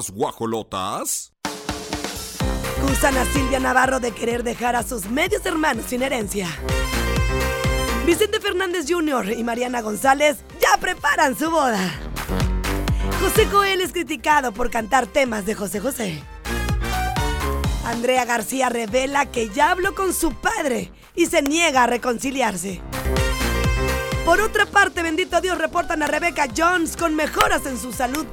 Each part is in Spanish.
Las guajolotas. A Silvia Navarro de querer dejar a sus medios hermanos sin herencia. Vicente Fernández Jr. y Mariana González ya preparan su boda. José Coel es criticado por cantar temas de José José. Andrea García revela que ya habló con su padre y se niega a reconciliarse. Por otra parte, bendito Dios, reportan a Rebecca Jones con mejoras en su salud.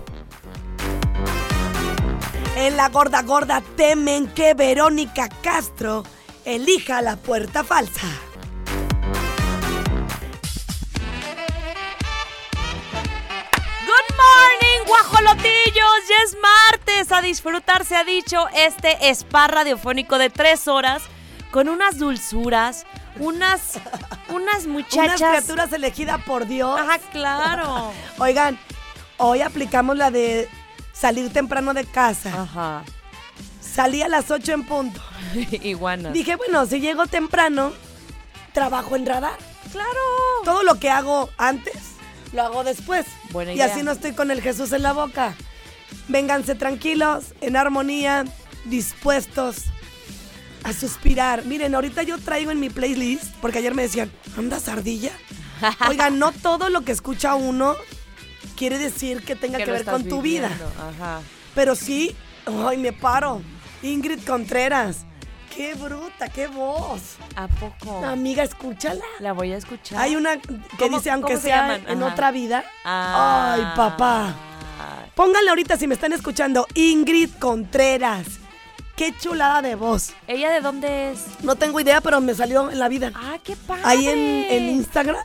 En la gorda gorda temen que Verónica Castro elija la puerta falsa. Good morning, guajolotillos. Ya es martes. A disfrutar se ha dicho este spa radiofónico de tres horas con unas dulzuras, unas, unas muchachas. Unas criaturas elegidas por Dios. Ajá, claro. Oigan, hoy aplicamos la de salir temprano de casa. Ajá. Salí a las 8 en punto. Iguana. Dije, bueno, si llego temprano, trabajo en radar. Claro. Todo lo que hago antes, lo hago después. Buena y así no estoy con el Jesús en la boca. Vénganse tranquilos, en armonía, dispuestos a suspirar. Miren, ahorita yo traigo en mi playlist, porque ayer me decían, ¿andas ardilla? Oigan, no todo lo que escucha uno quiere decir que tenga que, ver con tu vida. Ajá. Pero sí, ay, me paro. Ingrid Contreras. Qué bruta, qué voz. ¿A poco? Amiga, escúchala. La voy a escuchar. Hay una que ¿Cómo- dice, aunque sea en Ajá. otra vida. Ah. Ay, papá. Pónganle ahorita si me están escuchando, Ingrid Contreras. Qué chulada de voz. ¿Ella de dónde es? No tengo idea, pero me salió en la vida. Ah, qué padre. Ahí en, en Instagram.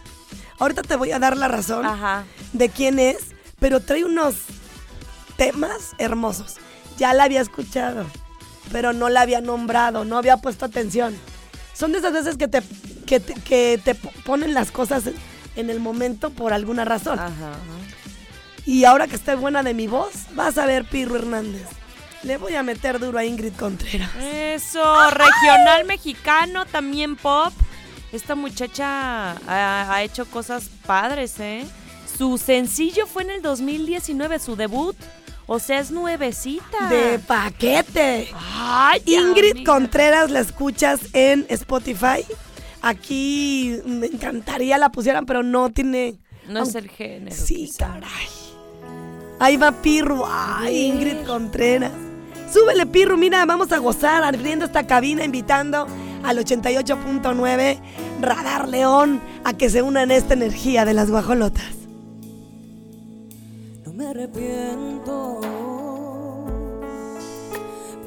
Ahorita te voy a dar la razón Ajá. de quién es, pero trae unos temas hermosos. Ya la había escuchado, pero no la había nombrado, no había puesto atención. Son de esas veces que te, que te, que te po- ponen las cosas en- en el momento por alguna razón. Ajá. Y ahora que estoy buena de mi voz, vas a ver Pirro Hernández. Le voy a meter duro a Ingrid Contreras. Eso, regional mexicano, también pop. Esta muchacha ha, ha hecho cosas padres, ¿eh? Su sencillo fue en el 2019, su debut. O sea, es nuevecita. De paquete. Ay, Ingrid amiga. Contreras la escuchas en Spotify. Aquí me encantaría la pusieran, pero no tiene. No es el género. Sí, quizá. caray. Ahí va Pirru. Ay, Ingrid Contreras. Súbele, Pirru. Mira, vamos a gozar abriendo esta cabina, invitando al 88.9 Radar León a que se una en esta energía de las guajolotas. No me arrepiento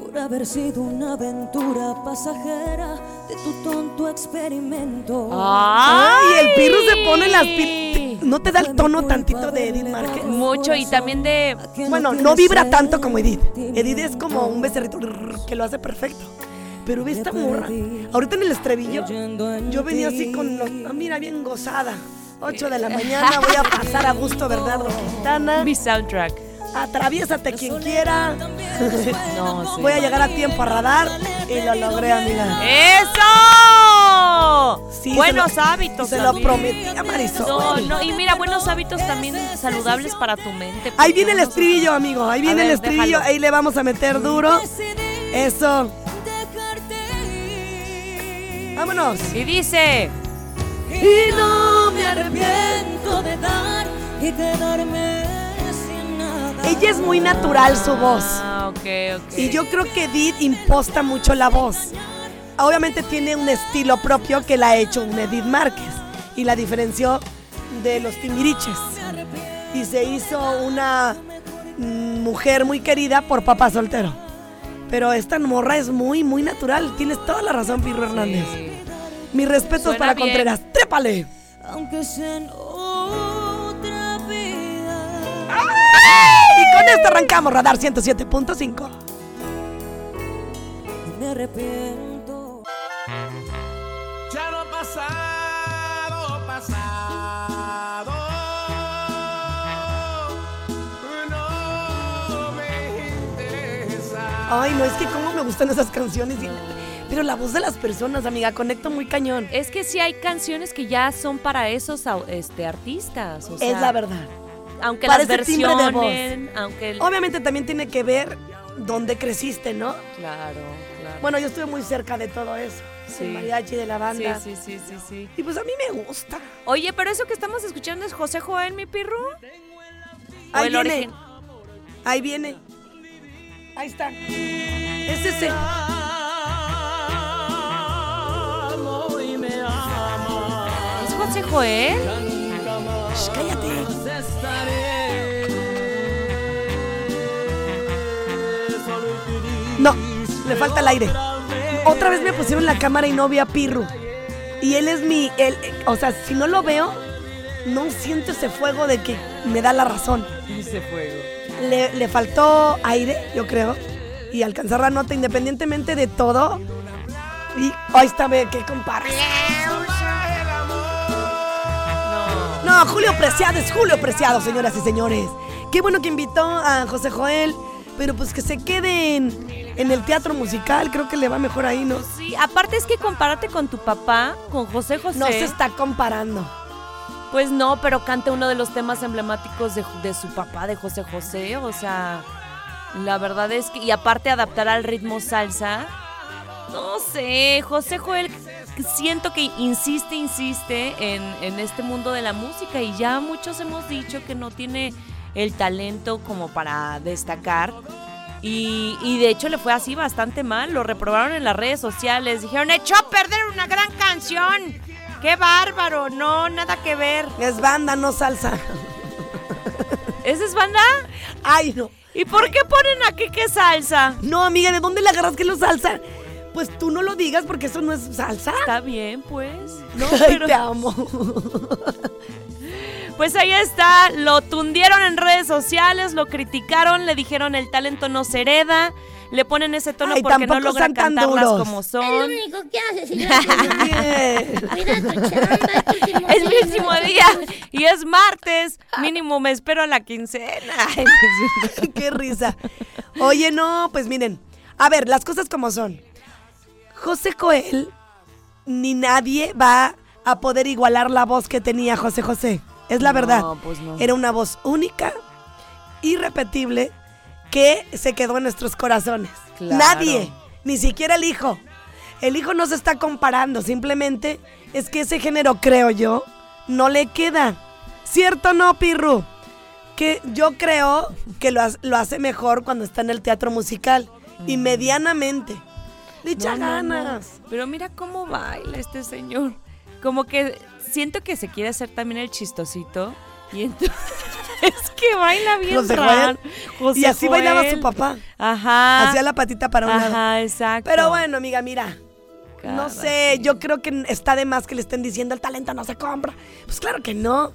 por haber sido una aventura pasajera de tu tonto experimento. ¡Ay! Y el Pirru se pone las pi- ¿No te da el tono tantito de Edith Márquez? Mucho y también de... Bueno, no vibra tanto como Edith. Edith es como un becerrito que lo hace perfecto. Pero ve esta morra. Ahorita en el estribillo, yo venía así con los. ah, mira, bien gozada. 8 de la mañana voy a pasar a gusto Bernardo Quintana. Mi soundtrack. Atraviésate quien quiera. No, sí. Voy a llegar a tiempo a radar y lo logré, amiga. ¡Eso! Sí, buenos se lo- hábitos. Se lo prometí a Marisol. No, no, y mira, buenos hábitos también saludables para tu mente. Ahí viene el estribillo, amigo. Ahí viene ver, el estribillo. déjalo. Ahí le vamos a meter duro. Eso. Vámonos. Y dice... Y no me arrepiento de dar y quedarme sin nada. Ella es muy natural su voz. Ah, ok, ok. Y yo creo que Edith imposta mucho la voz. Obviamente tiene un estilo propio que la ha hecho un Edith Márquez y la diferenció de los Timbiriches. Y se hizo una mm, mujer muy querida por papá soltero. Pero esta morra es muy, muy natural. Tienes toda la razón, Pirro Hernández. Mis respetos Suena para bien. Contreras. ¡Trépale! Aunque sea en otra vida. Y con esto arrancamos Radar 107.5. No me arrepiento. Ay, no, es que cómo me gustan esas canciones. y- Pero la voz de las personas, amiga, conecto muy cañón. Es que sí hay canciones que ya son para esos este, artistas. o Es la verdad. aunque las de voz. versionen, aunque el- Obviamente también tiene que ver dónde creciste, ¿no? Claro, claro. Bueno, yo estuve muy cerca de todo eso. Sí. El mariachi de la sí, banda. sí, sí, sí, sí. Y pues a mí me gusta. Oye, pero eso que estamos escuchando es José Joel, mi pirru. ¿O Ahí viene. Ahí viene. Ahí está. Es ese. me ama. ¿Es José Joel? Shh, cállate. No, le falta el aire. Otra vez me pusieron la cámara y no vi a Pirru. Y él es mi. Él, o sea, si no lo veo, no siento ese fuego de que me da la razón. Ese fuego. Le, le faltó aire, yo creo. Y alcanzar la nota independientemente de todo. Y ahí está, ve, qué comparación. No. Julio Preciado es Julio Preciado, señoras y señores. Qué bueno que invitó a José Joel, pero pues que se quede en, en el teatro musical, creo que le va mejor ahí, ¿no? Sí, aparte es que compárate con tu papá, con José José. No se está comparando. Pues no, pero canta uno de los temas emblemáticos de, de su papá, de José José. O sea, la verdad es que. Y aparte, adaptar al ritmo salsa. No sé, José Joel siento que insiste, insiste en, en este mundo de la música. Y ya muchos hemos dicho que no tiene el talento como para destacar. Y, y de hecho le fue así bastante mal. Lo reprobaron en las redes sociales. Dijeron, echó a perder una gran canción. ¡Qué bárbaro! No, nada que ver. Es banda, no salsa. ¿Esa es banda? Ay, no. ¿Y por qué ponen aquí que salsa? No, amiga, ¿de dónde le agarras que lo salsa? Pues tú no lo digas porque eso no es salsa. Está bien, pues. No, Ay, pero te amo. Pues ahí está. Lo tundieron en redes sociales, lo criticaron, le dijeron el talento no se hereda. Le ponen ese tono Ay, porque no tampoco logra sean tan cantarlas duros. como Es son. lo único que hace, chamba, Es mi día, último día y es martes. Mínimo me espero a la quincena. Qué risa. Oye, no, pues miren. A ver, las cosas como son. José Coel, ni nadie va a poder igualar la voz que tenía José José. Es la No, verdad. pues no. Era una voz única, irrepetible, que se quedó en nuestros corazones. Claro. Nadie, ni siquiera el hijo. El hijo no se está comparando, simplemente es que ese género, creo yo, no le queda. ¿Cierto o no, Pirru? Que yo creo que lo, lo hace mejor cuando está en el teatro musical. Y medianamente. Le echa no. ganas. Pero mira cómo baila este señor. Como que siento que se quiere hacer también el chistosito. Y entonces es que baila bien José. Joel. José y así bailaba su papá. Ajá. Hacía la patita para un lado. Ajá, exacto. Pero bueno, amiga, mira. No sé, yo creo que está de más que le estén diciendo el talento no se compra. Pues claro que no.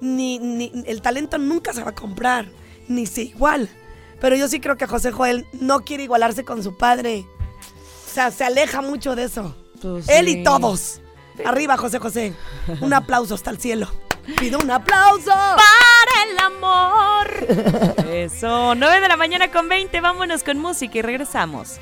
Ni, ni el talento nunca se va a comprar, ni se igual. Pero yo sí creo que José Joel no quiere igualarse con su padre. O sea, se aleja mucho de eso. Pues Él sí. y todos. Arriba, José José. Un aplauso hasta el cielo. Pido un aplauso. Para el amor. Eso, 9 de la mañana con 20. Vámonos con música y regresamos.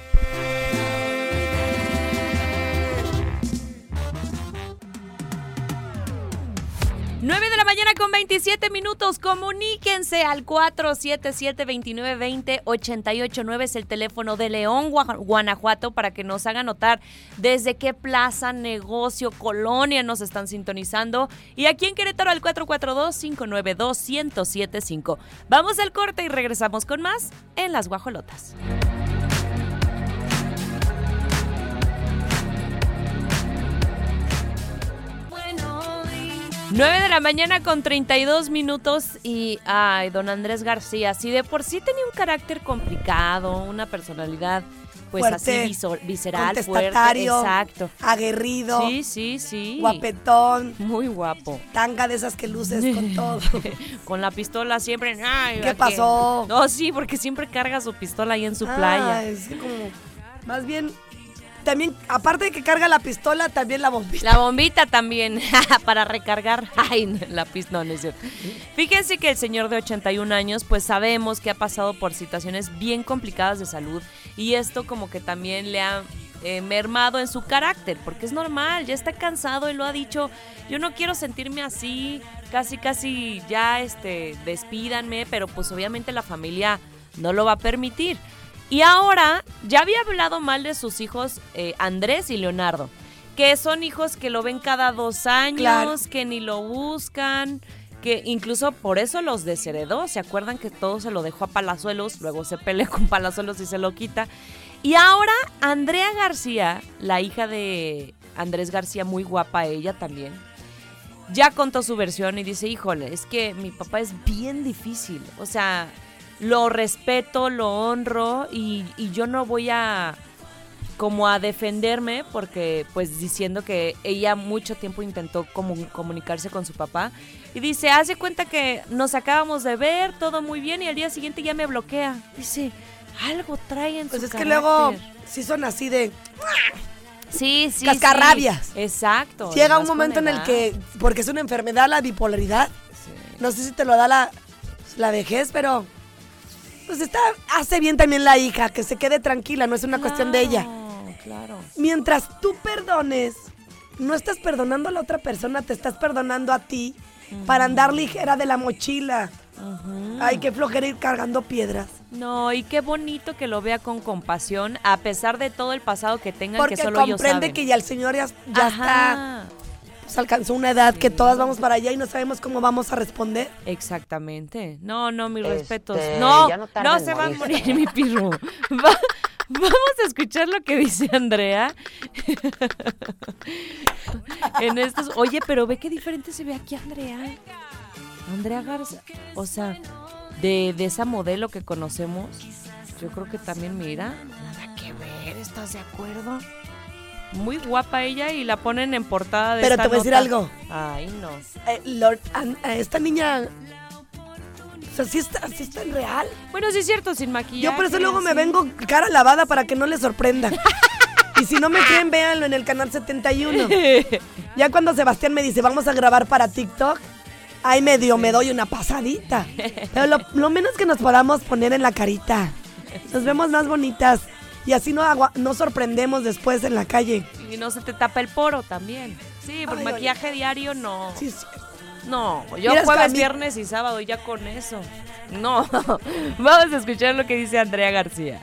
9 de la mañana con 27 minutos. Comuníquense al 477-2920-889. Es el teléfono de León, Gua- Guanajuato, para que nos hagan notar desde qué plaza, negocio, colonia nos están sintonizando. Y aquí en Querétaro al 442-592-1075. Vamos al corte y regresamos con más en Las Guajolotas. 9 de la mañana con 32 minutos y, ay, don Andrés García, si de por sí tenía un carácter complicado, una personalidad pues Fuerte, así visceral, fuerte, exacto. Aguerrido. Sí, sí, sí. Guapetón. Muy guapo. Tanga de esas que luces con todo. Con la pistola siempre. ay, ¿Qué pasó? No, sí, porque siempre carga su pistola ahí en su playa. Ah, es como. Más bien. También, aparte de que carga la pistola, también la bombita. La bombita también, para recargar. Ay, la pistola, no es cierto. Fíjense que el señor de 81 años, pues sabemos que ha pasado por situaciones bien complicadas de salud y esto como que también le ha eh, mermado en su carácter, porque es normal, ya está cansado y lo ha dicho, yo no quiero sentirme así, casi casi ya este despídanme, pero pues obviamente la familia no lo va a permitir. Y ahora ya había hablado mal de sus hijos eh, Andrés y Leonardo, que son hijos que lo ven cada dos años, Claro. que ni lo buscan, que incluso por eso los desheredó. ¿Se acuerdan que todo se lo dejó a Palazuelos? Luego se peleó con Palazuelos y se lo quita. Y ahora Andrea García, la hija de Andrés García, muy guapa ella también, ya contó su versión y dice, híjole, es que mi papá es bien difícil. O sea, lo respeto, lo honro y, y yo no voy a como a defenderme porque pues diciendo que ella mucho tiempo intentó comu- comunicarse con su papá y dice, hace cuenta que nos acabamos de ver, todo muy bien y al día siguiente ya me bloquea. Dice, algo trae en Pues su es que luego carácter". sí son así de... Sí, sí. Cascarrabias. sí. Exacto. Llega un momento en el que, porque es una enfermedad, la bipolaridad, no sé si te lo da la, la vejez, pero pues está, hace bien también la hija, que se quede tranquila, no es una cuestión de ella. Claro. Mientras tú perdones, no estás perdonando a la otra persona, te estás perdonando a ti para andar ligera de la mochila. Ay, qué flojera ir cargando piedras. No, y qué bonito que lo vea con compasión, a pesar de todo el pasado que tengan Porque que solo ellos comprende saben. que ya el señor ya, ya está. Pues, alcanzó una edad que todas vamos para allá y no sabemos cómo vamos a responder. Exactamente. No, no, mis Este, respetos. No, ya no no, se va a morir mi pirru. Va- vamos a escuchar lo que dice Andrea. en estos. Oye, pero ve qué diferente se ve aquí Andrea. Andrea Garza. O sea, de, de esa modelo que conocemos, yo creo que también mira. Nada que ver, ¿estás de acuerdo? Muy guapa ella y la ponen en portada de Pero esta te voy a decir algo. Ay, no. Eh, Lord, a esta niña, o sea, sí está, sí está en real. Bueno, sí es cierto, sin maquillaje. Yo por eso luego me vengo cara lavada para que no les sorprenda. y si no me creen, véanlo en el canal 71. Ya cuando Sebastián me dice, vamos a grabar para TikTok, ahí medio me doy una pasadita. Pero lo, lo menos que nos podamos poner en la carita. Nos vemos más bonitas. Y así no, agua- no sorprendemos después en la calle. Y no se te tapa el poro también. Sí, por Ay, maquillaje diario no. Sí, sí. No, yo Miras, jueves, viernes y sábado ya con eso. No. Vamos a escuchar lo que dice Andrea García.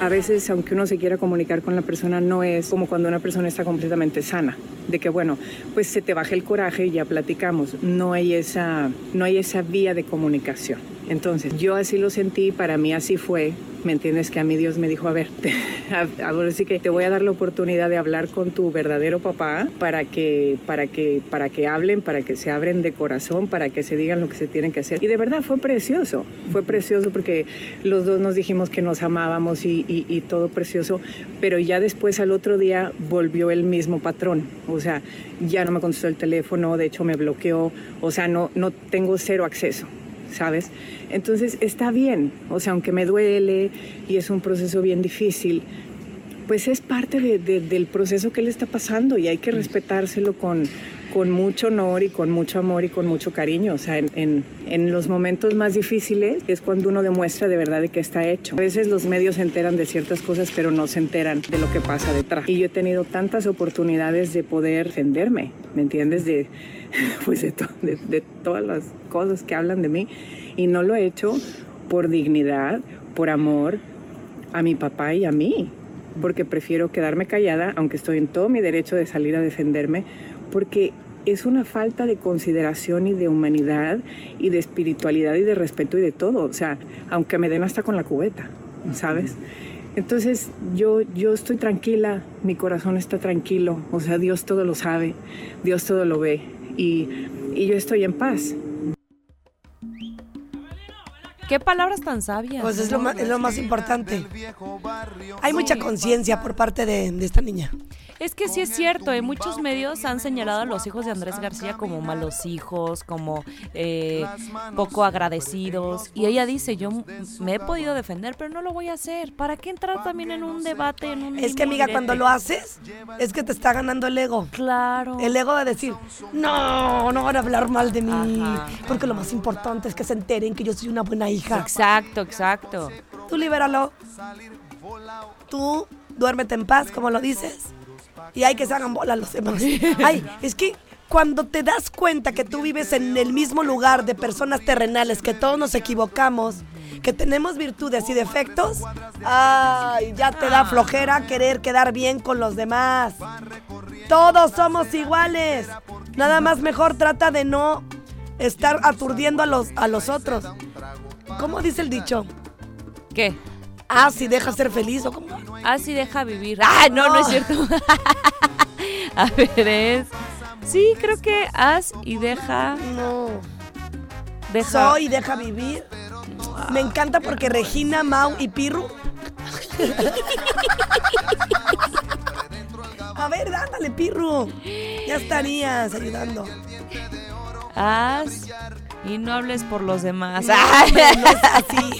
A veces, aunque uno se quiera comunicar con la persona, no es como cuando una persona está completamente sana. De que, bueno, pues se te baja el coraje y ya platicamos. No hay esa, no hay esa vía de comunicación. Entonces, yo así lo sentí, para mí así fue. ¿Me entiendes? Que a mí Dios me dijo, a ver, te- a- ahora sí que te voy a dar la oportunidad de hablar con tu verdadero papá para que, para que, para que hablen, para que se abren de corazón, para que se digan lo que se tienen que hacer. Y de verdad fue precioso, fue precioso porque los dos nos dijimos que nos amábamos y, y- y todo precioso, pero ya después al otro día volvió el mismo patrón. O sea, ya no me contestó el teléfono, de hecho me bloqueó, o sea, no, no tengo cero acceso. ¿Sabes? Entonces está bien, o sea, aunque me duele y es un proceso bien difícil, pues es parte de- de- del proceso que él está pasando y hay que respetárselo con, con mucho honor y con mucho amor y con mucho cariño. O sea, en, en- en los momentos más difíciles es cuando uno demuestra de verdad de qué está hecho. A veces los medios se enteran de ciertas cosas, pero no se enteran de lo que pasa detrás. Y yo he tenido tantas oportunidades de poder defenderme, ¿me entiendes? De, pues de, to- de- de todas las cosas que hablan de mí. Y no lo he hecho por dignidad, por amor a mi papá y a mí, porque prefiero quedarme callada, aunque estoy en todo mi derecho de salir a defenderme, porque es una falta de consideración y de humanidad y de espiritualidad y de respeto y de todo, o sea, aunque me den hasta con la cubeta, ¿sabes? Entonces yo, yo estoy tranquila, mi corazón está tranquilo, o sea, Dios todo lo sabe, Dios todo lo ve y, y yo estoy en paz. ¿Qué palabras tan sabias? Pues es lo, es lo más importante. Hay mucha conciencia por parte de, de esta niña. Es que sí es cierto, en muchos medios han señalado a los hijos de Andrés García como malos hijos, como eh, poco agradecidos. Y ella dice, yo me he podido defender, pero no lo voy a hacer. ¿Para qué entrar también en un debate? En un Es que, amiga, cuando lo haces, es que te está ganando el ego. Claro. El ego de decir, no, no van a hablar mal de mí. Ajá. Porque lo más importante es que se enteren que yo soy una buena hija. Exacto, exacto. Tú libéralo. Tú duérmete en paz, como lo dices, y hay que se hagan bolas los demás. Ay, es que cuando te das cuenta que tú vives en el mismo lugar de personas terrenales, que todos nos equivocamos, que tenemos virtudes y defectos, ay, ya te da flojera querer quedar bien con los demás. Todos somos iguales. Nada más mejor trata de no estar aturdiendo a los, a los otros. ¿Cómo dice el dicho? ¿Qué? Ah, si deja ser feliz o cómo. Ah, sí, deja vivir. Ah, no, no, es cierto. A ver, es. Sí, creo que haz y deja. No. Deja. Soy y deja vivir. Me encanta porque Regina, Mau y Pirru. A ver, ándale, Pirru. Ya estarías ayudando. Haz y no hables por los demás. No, es así.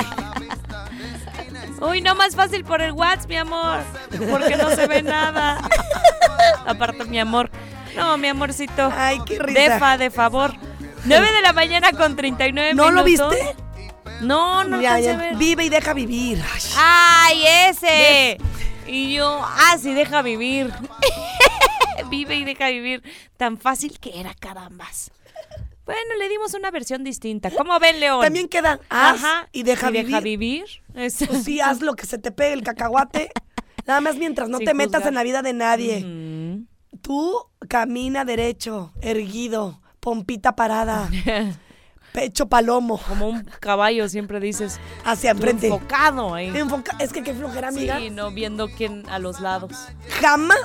Uy, no más fácil por el WhatsApp, mi amor. Porque no se ve nada. Aparte, mi amor. No, mi amorcito. Ay, qué risa. Defa, de favor. 9 de la mañana con 39 ¿No lo minutos. viste? No, no Ya, ver. Vive y deja vivir. Ay, ¡Ay, ese! Y yo, ah, sí, deja vivir. Vive y deja vivir. Tan fácil que era, carambas. Bueno, le dimos una versión distinta. ¿Cómo ven, León? También queda haz Ajá. y deja vivir. Deja vivir. Pues sí, haz lo que se te pegue el cacahuate. Nada más mientras no Sin te metas en la vida de nadie. Mm. Tú camina derecho, erguido, pompita parada, pecho palomo, Como un caballo, siempre dices. hacia enfrente. Enfocado ahí. Enfoca- es que qué flojera, amiga. Sí, no viendo quién a los lados. Jamás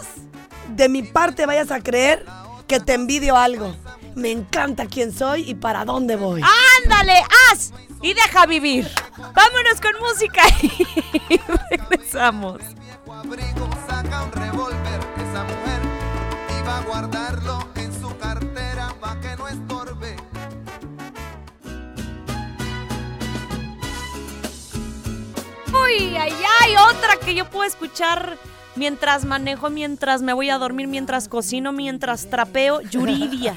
de mi parte vayas a creer que te envidio algo. Me encanta quién soy y para dónde voy. ¡Ándale, haz! Y deja vivir. Vámonos con música y regresamos. abrigo saca un revólver esa mujer va a guardarlo en su cartera pa' que no estorbe. Uy, ay, ay, otra que yo puedo escuchar mientras manejo, mientras me voy a dormir, mientras cocino, mientras trapeo. Yuridia.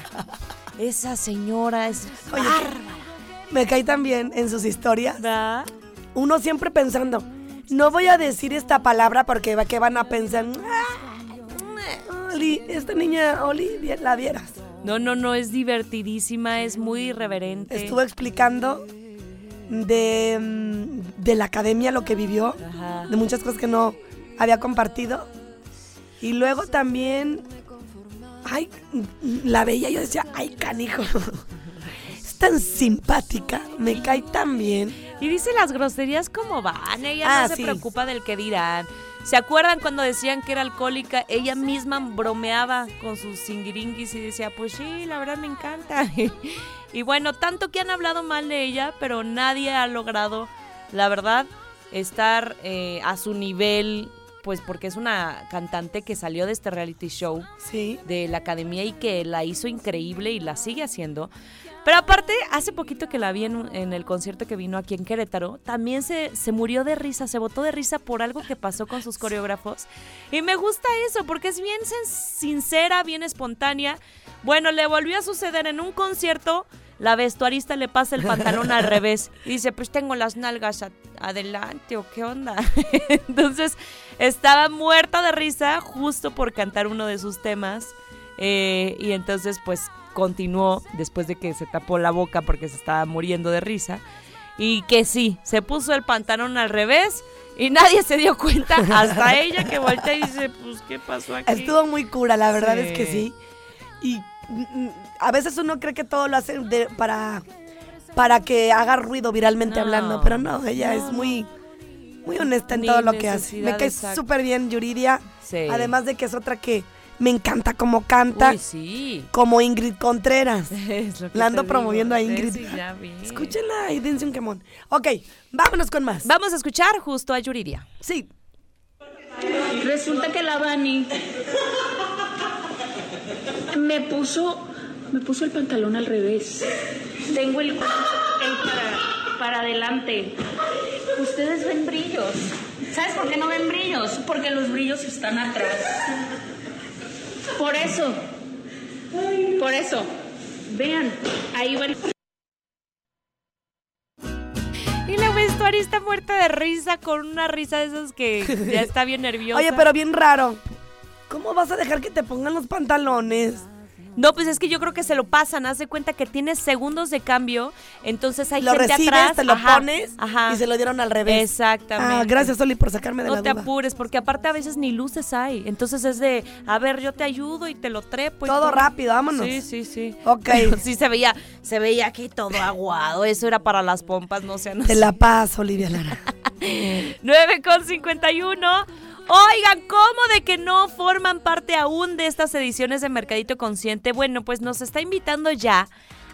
Esa señora es Oye, bárbara. Me cae también en sus historias. ¿verdad? Uno siempre pensando, no voy a decir esta palabra porque que van a pensar, "Ah, Oli, esta niña, Oli, la vieras. No, no, no, es divertidísima, es muy irreverente. Estuvo explicando de, mm, de la academia lo que vivió, Ajá. de muchas cosas que no había compartido. Y luego también, ay, la veía yo decía, ay, canijo. Es tan simpática, me cae tan bien. Y dice las groserías como van, ella Ah, no se sí. preocupa del que dirán. ¿Se acuerdan cuando decían que era alcohólica? Ella misma bromeaba con sus singiringuis y decía, pues sí, la verdad me encanta. y bueno, tanto que han hablado mal de ella, pero nadie ha logrado, la verdad, estar eh, a su nivel, pues porque es una cantante que salió de este reality show Sí. de la academia y que la hizo increíble y la sigue haciendo. Pero aparte, hace poquito que la vi en, en el concierto que vino aquí en Querétaro, también se, se murió de risa, se botó de risa por algo que pasó con sus coreógrafos. Y me gusta eso, porque es bien sincera, bien espontánea. Bueno, le volvió a suceder en un concierto, la vestuarista le pasa el pantalón al revés y dice, pues tengo las nalgas adelante o qué onda. Entonces, estaba muerta de risa justo por cantar uno de sus temas. Eh, y entonces, pues continuó después de que se tapó la boca porque se estaba muriendo de risa. Y que sí, se puso el pantalón al revés y nadie se dio cuenta, hasta ella que voltea y dice, pues, ¿qué pasó aquí? Estuvo muy cura, la verdad Sí. es que sí. Y a veces uno cree que todo lo hace de- para, para que haga ruido viralmente No, hablando, pero no, ella no, es muy, muy honesta en Ni todo lo que hace. Me cae súper bien Yuridia, Sí. además de que es otra que me encanta como canta, Uy, sí. como Ingrid Contreras. Es lo que La ando promoviendo a. Ingrid. Sí, ya vi. Escúchenla y dense un quemón. Ok, vámonos con más. Vamos a escuchar justo a Yuridia. Sí, Resulta que la Bani me puso, me puso el pantalón al revés. Tengo el, el para, para adelante. Ustedes ven brillos. ¿Sabes por qué no ven brillos? Porque los brillos están atrás. Por eso. Por eso. Vean, ahí va el... Y la Mari está muerta de risa con una risa de esas que ya está bien nerviosa. Oye, pero bien raro. ¿Cómo vas a dejar que te pongan los pantalones? No, pues es que yo creo que se lo pasan. Haz de cuenta que tienes segundos de cambio. Entonces hay Lo gente recibes, atrás. te lo ajá, pones ajá. y se lo dieron al revés. Exactamente. Ah, gracias, Oli, por sacarme de No la te duda. apures, porque aparte a veces ni luces hay. Entonces es de, a ver, yo te ayudo y te lo trepo. y Todo rápido, vámonos. Sí, sí, sí. Ok. Pero sí se veía, se veía aquí todo aguado. Eso era para las pompas, no sean Te la paso, Olivia Lara. 9 con 51. Oigan, ¿cómo de que no forman parte aún de estas ediciones de Mercadito Consciente? Bueno, pues nos está invitando ya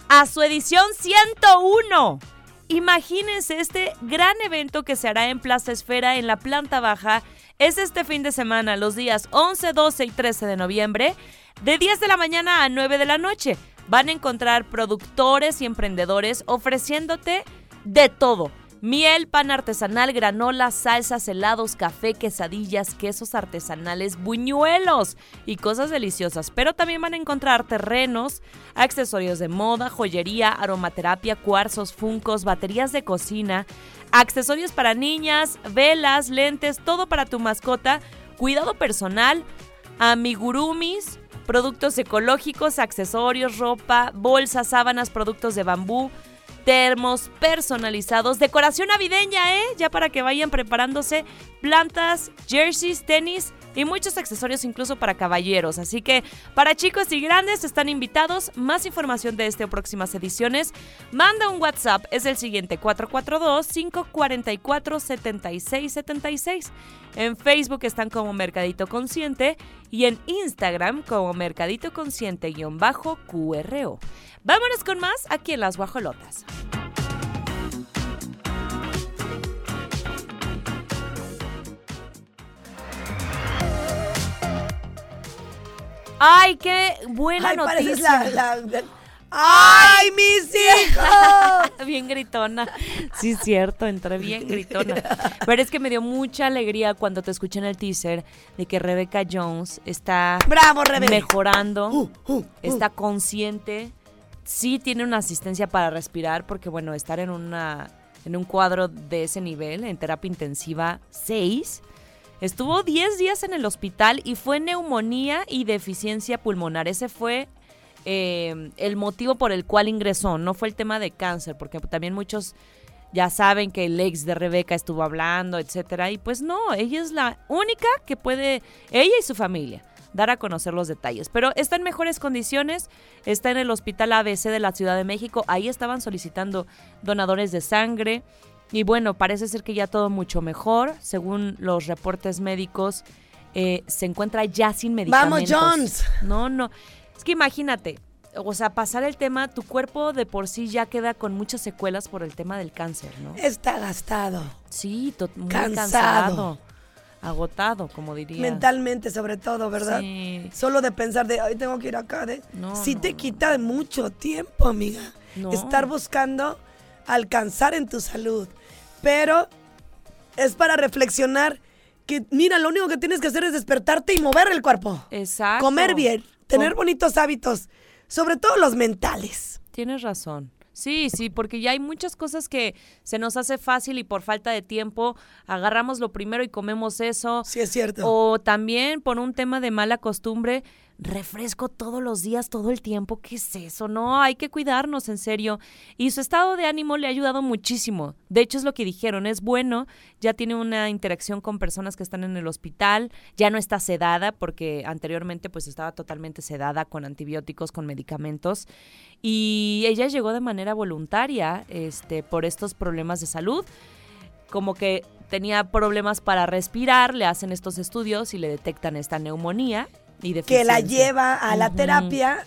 a su edición 101. Imagínense este gran evento que se hará en Plaza Esfera en la planta baja. Es este fin de semana, los días 11, 12 y 13 de noviembre, de 10 de la mañana a 9 de la noche. Van a encontrar productores y emprendedores ofreciéndote de todo. Miel, pan artesanal, granola, salsas, helados, café, quesadillas, quesos artesanales, buñuelos y cosas deliciosas. Pero también van a encontrar terrenos, accesorios de moda, joyería, aromaterapia, cuarzos, funcos, baterías de cocina, accesorios para niñas, velas, lentes, todo para tu mascota, cuidado personal, amigurumis, productos ecológicos, accesorios, ropa, bolsas, sábanas, productos de bambú, termos personalizados, decoración navideña, ¿eh? Ya para que vayan preparándose, plantas, jerseys, tenis y muchos accesorios incluso para caballeros. Así que para chicos y grandes están invitados. Más información de este o próximas ediciones, manda un WhatsApp, es el siguiente 442-544-7676. En Facebook están como Mercadito Consciente y en Instagram como Mercadito Consciente-QRO. Vámonos con más aquí en Las Guajolotas. ¡Ay, qué buena Ay, noticia! la, la- ¡Ay, mis hijos! bien gritona. Sí, cierto, entré bien gritona. Pero es que me dio mucha alegría cuando te escuché en el teaser de que Rebecca Jones está ¡Bravo, Rebe! mejorando, Uh, uh, uh. está consciente, sí tiene una asistencia para respirar, porque bueno, estar en una en un cuadro de ese nivel, en terapia intensiva 6, estuvo 10 días en el hospital y fue neumonía y deficiencia pulmonar. Ese fue eh, el motivo por el cual ingresó, no fue el tema de cáncer, porque también muchos ya saben que el ex de Rebeca estuvo hablando, etcétera, y pues no, ella es la única que puede, ella y su familia, dar a conocer los detalles. Pero está en mejores condiciones, está en el Hospital ABC de la Ciudad de México, ahí estaban solicitando donadores de sangre, y bueno, parece ser que ya todo mucho mejor, según los reportes médicos, eh, se encuentra ya sin medicamentos. ¡Vamos, Jones! No, no. Es que imagínate, o sea, pasar el tema, tu cuerpo de por sí ya queda con muchas secuelas por el tema del cáncer, ¿no? Está gastado. Sí, muy Cansado. cansado. Agotado, como diría. Mentalmente, sobre todo, ¿verdad? Sí. Solo de pensar de, ay, tengo que ir acá. De... No, sí no, te no. quita mucho tiempo, amiga. No. Estar buscando alcanzar en tu salud. Pero es para reflexionar que, mira, lo único que tienes que hacer es despertarte y mover el cuerpo. Exacto. Comer bien, tener Com- bonitos hábitos, sobre todo los mentales. Tienes razón. Sí, sí, porque ya hay muchas cosas que se nos hace fácil y por falta de tiempo agarramos lo primero y comemos eso. Sí, es cierto. O también por un tema de mala costumbre, refresco todos los días, todo el tiempo. ¿Qué es eso? No, hay que cuidarnos, en serio. Y su estado de ánimo le ha ayudado muchísimo. De hecho, es lo que dijeron, es bueno, ya tiene una interacción con personas que están en el hospital, ya no está sedada, porque anteriormente pues estaba totalmente sedada con antibióticos, con medicamentos. Y ella llegó de manera voluntaria este, por estos problemas de salud como que tenía problemas para respirar, le hacen estos estudios y le detectan esta neumonía y que la lleva a la terapia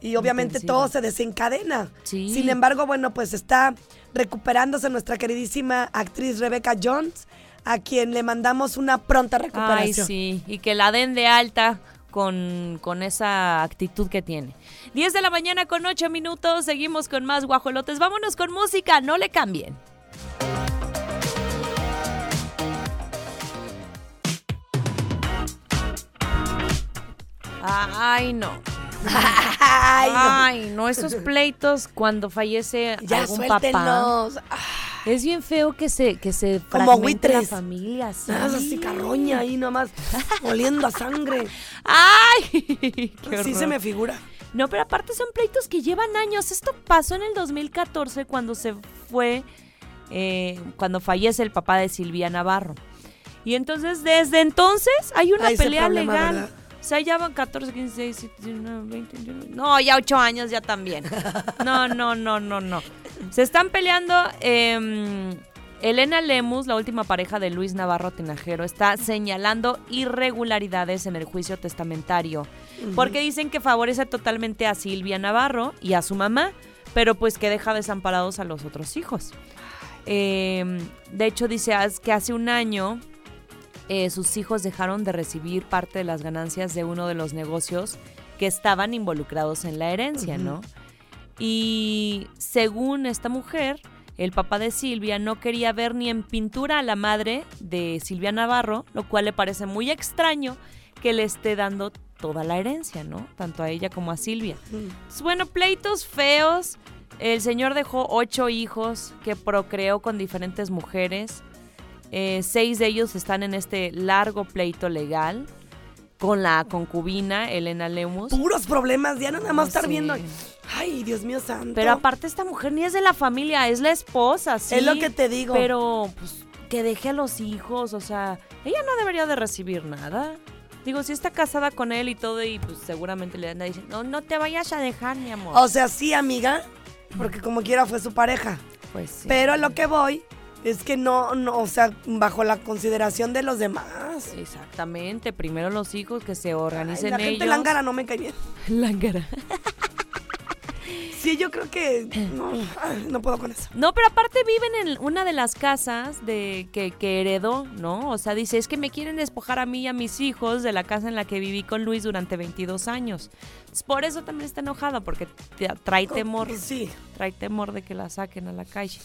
y obviamente Intensiva. todo se desencadena. Sí. Sin embargo, bueno, pues está recuperándose nuestra queridísima actriz Rebecca Jones, a quien le mandamos una pronta Ay, recuperación. sí, y que la den de alta con, con esa actitud que tiene. 10 de la mañana con 8 minutos, seguimos con más guajolotes. Vámonos con música, no le cambien. Ay, no. Ay, no. Ay, no, esos pleitos cuando fallece ya algún papá. Es bien feo que se, que se Como la familia. Sí. Nada así carroña ahí nomás, oliendo a sangre. ¡Ay! Qué Así se me figura. No, pero aparte son pleitos que llevan años. Esto pasó en el 2014 cuando se fue, eh, cuando fallece el papá de Silvia Navarro. Y entonces, desde entonces, hay una pelea problema, legal. ¿verdad? O sea, ya van 14, 15, 16, 17, 19, 20, 21. No, ya 8 años ya también. No, no, no, no, no. Se están peleando. eh, Elena Lemus, la última pareja de Luis Navarro Tinajero, está señalando irregularidades en el juicio testamentario. Porque dicen que favorece totalmente a Silvia Navarro y a su mamá, pero pues que deja desamparados a los otros hijos. Eh, de hecho, dice "Haz- que hace un año eh, sus hijos dejaron de recibir parte de las ganancias de uno de los negocios que estaban involucrados en la herencia, ¿no? Y según esta mujer, el papá de Silvia no quería ver ni en pintura a la madre de Silvia Navarro, lo cual le parece muy extraño que le esté dando toda la herencia, ¿no? Tanto a ella como a Silvia. Bueno, pleitos feos. El señor dejó ocho hijos que procreó con diferentes mujeres. Eh, seis de ellos están en este largo pleito legal con la concubina Elena Lemus. Puros problemas, ya no nada más estar sí. viendo. Ay, Dios mío santo. Pero aparte esta mujer ni es de la familia, es la esposa, sí. Es lo que te digo. Pero pues que deje a los hijos, o sea, ella no debería de recibir nada. Digo, si está casada con él y todo y pues seguramente le anda diciendo, no, no te vayas a dejar, mi amor. O sea, sí, amiga, porque como quiera fue su pareja. pues sí. Pero a lo que voy es que no, no, o sea, bajo la consideración de los demás. Exactamente, primero los hijos que se Ay, organicen la gente ellos. lángara no me cae bien. Lángara. Sí, yo creo que no, ay, no puedo con eso. No, pero aparte viven en una de las casas de que, que heredó, ¿no? O sea, dice, es que me quieren despojar a mí y a mis hijos de la casa en la que viví con Luis durante 22 años. Entonces, por eso también está enojada, porque trae temor, Pues sí, trae temor de que la saquen a la calle.